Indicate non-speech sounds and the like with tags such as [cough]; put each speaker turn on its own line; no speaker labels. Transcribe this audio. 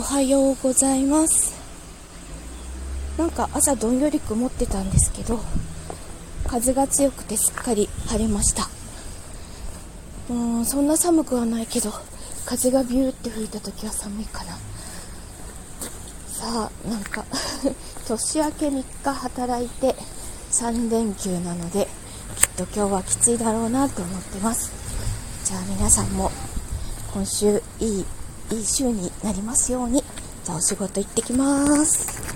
おはようございます。なんか朝どんより曇ってたんですけど風が強くてすっかり晴れました。うーんそんな寒くはないけど風がビューって吹いた時は寒いかな。さあなんか [laughs] 年明け3日働いて3連休なのできっと今日はきついだろうなと思ってます。じゃあ皆さんも今週いいいい週になりますように。じゃあお仕事行ってきます。